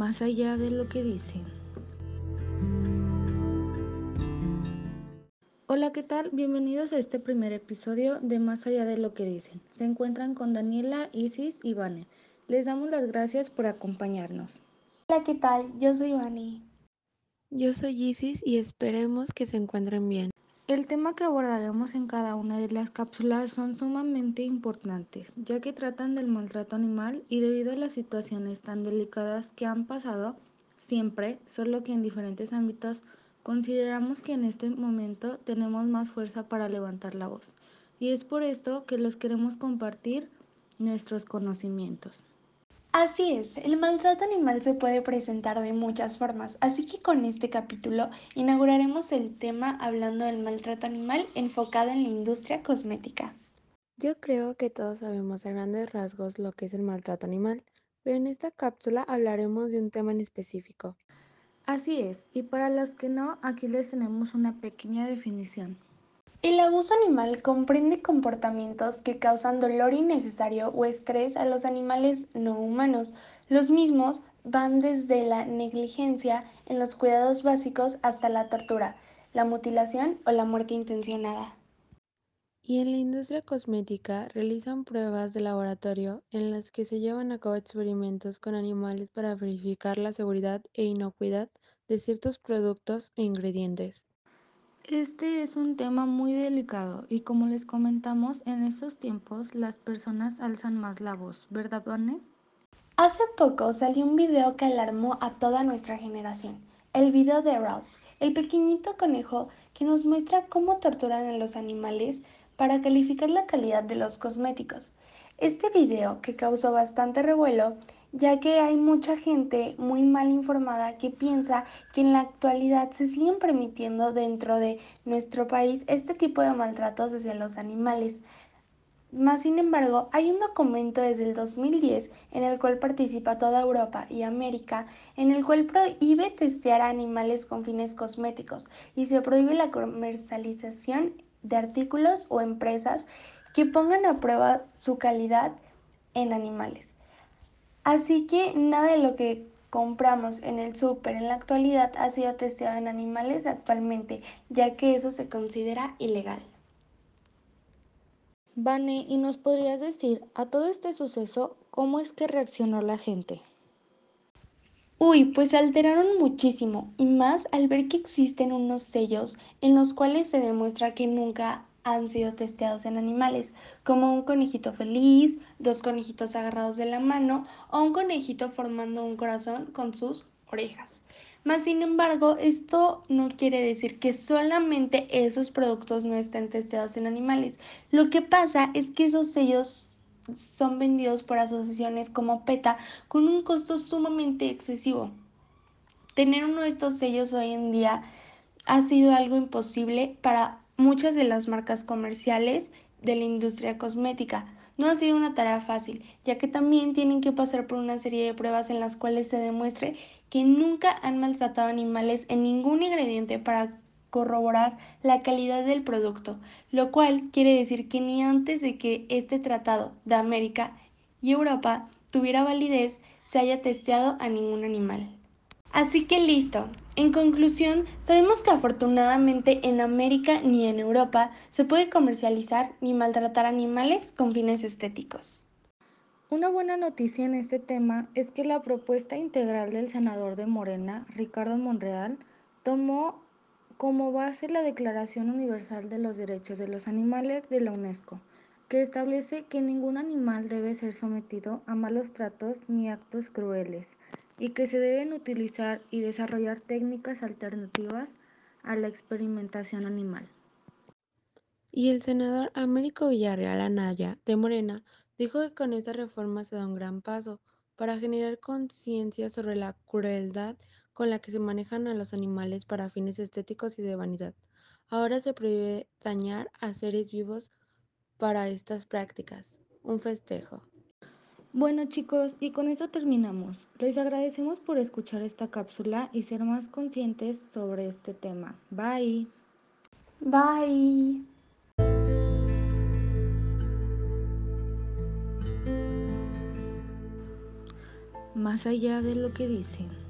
más allá de lo que dicen. Hola, ¿qué tal? Bienvenidos a este primer episodio de Más allá de lo que dicen. Se encuentran con Daniela, Isis y Vane. Les damos las gracias por acompañarnos. Hola, ¿qué tal? Yo soy Vane. Yo soy Isis y esperemos que se encuentren bien. El tema que abordaremos en cada una de las cápsulas son sumamente importantes, ya que tratan del maltrato animal y debido a las situaciones tan delicadas que han pasado, siempre, solo que en diferentes ámbitos, consideramos que en este momento tenemos más fuerza para levantar la voz. Y es por esto que los queremos compartir nuestros conocimientos. Así es, el maltrato animal se puede presentar de muchas formas, así que con este capítulo inauguraremos el tema hablando del maltrato animal enfocado en la industria cosmética. Yo creo que todos sabemos a grandes rasgos lo que es el maltrato animal, pero en esta cápsula hablaremos de un tema en específico. Así es, y para los que no, aquí les tenemos una pequeña definición. El abuso animal comprende comportamientos que causan dolor innecesario o estrés a los animales no humanos. Los mismos van desde la negligencia en los cuidados básicos hasta la tortura, la mutilación o la muerte intencionada. Y en la industria cosmética realizan pruebas de laboratorio en las que se llevan a cabo experimentos con animales para verificar la seguridad e inocuidad de ciertos productos e ingredientes. Este es un tema muy delicado y como les comentamos, en estos tiempos las personas alzan más la voz, ¿verdad, Vane? Hace poco salió un video que alarmó a toda nuestra generación, el video de Ralph, el pequeñito conejo que nos muestra cómo torturan a los animales para calificar la calidad de los cosméticos. Este video, que causó bastante revuelo, ya que hay mucha gente muy mal informada que piensa que en la actualidad se siguen permitiendo dentro de nuestro país este tipo de maltratos hacia los animales. Más sin embargo, hay un documento desde el 2010 en el cual participa toda Europa y América, en el cual prohíbe testear a animales con fines cosméticos y se prohíbe la comercialización de artículos o empresas que pongan a prueba su calidad en animales. Así que nada de lo que compramos en el súper en la actualidad ha sido testeado en animales actualmente, ya que eso se considera ilegal. Vane, ¿y nos podrías decir a todo este suceso cómo es que reaccionó la gente? Uy, pues se alteraron muchísimo, y más al ver que existen unos sellos en los cuales se demuestra que nunca han sido testeados en animales, como un conejito feliz, dos conejitos agarrados de la mano o un conejito formando un corazón con sus orejas. Mas, sin embargo, esto no quiere decir que solamente esos productos no estén testeados en animales. Lo que pasa es que esos sellos son vendidos por asociaciones como PETA con un costo sumamente excesivo. Tener uno de estos sellos hoy en día ha sido algo imposible para muchas de las marcas comerciales de la industria cosmética. No ha sido una tarea fácil, ya que también tienen que pasar por una serie de pruebas en las cuales se demuestre que nunca han maltratado animales en ningún ingrediente para corroborar la calidad del producto, lo cual quiere decir que ni antes de que este tratado de América y Europa tuviera validez se haya testeado a ningún animal. Así que listo. En conclusión, sabemos que afortunadamente en América ni en Europa se puede comercializar ni maltratar animales con fines estéticos. Una buena noticia en este tema es que la propuesta integral del senador de Morena, Ricardo Monreal, tomó como base la Declaración Universal de los Derechos de los Animales de la UNESCO, que establece que ningún animal debe ser sometido a malos tratos ni actos crueles y que se deben utilizar y desarrollar técnicas alternativas a la experimentación animal. Y el senador Américo Villarreal Anaya, de Morena, dijo que con esta reforma se da un gran paso para generar conciencia sobre la crueldad con la que se manejan a los animales para fines estéticos y de vanidad. Ahora se prohíbe dañar a seres vivos para estas prácticas. Un festejo. Bueno chicos, y con eso terminamos. Les agradecemos por escuchar esta cápsula y ser más conscientes sobre este tema. Bye. Bye. más allá de lo que dicen.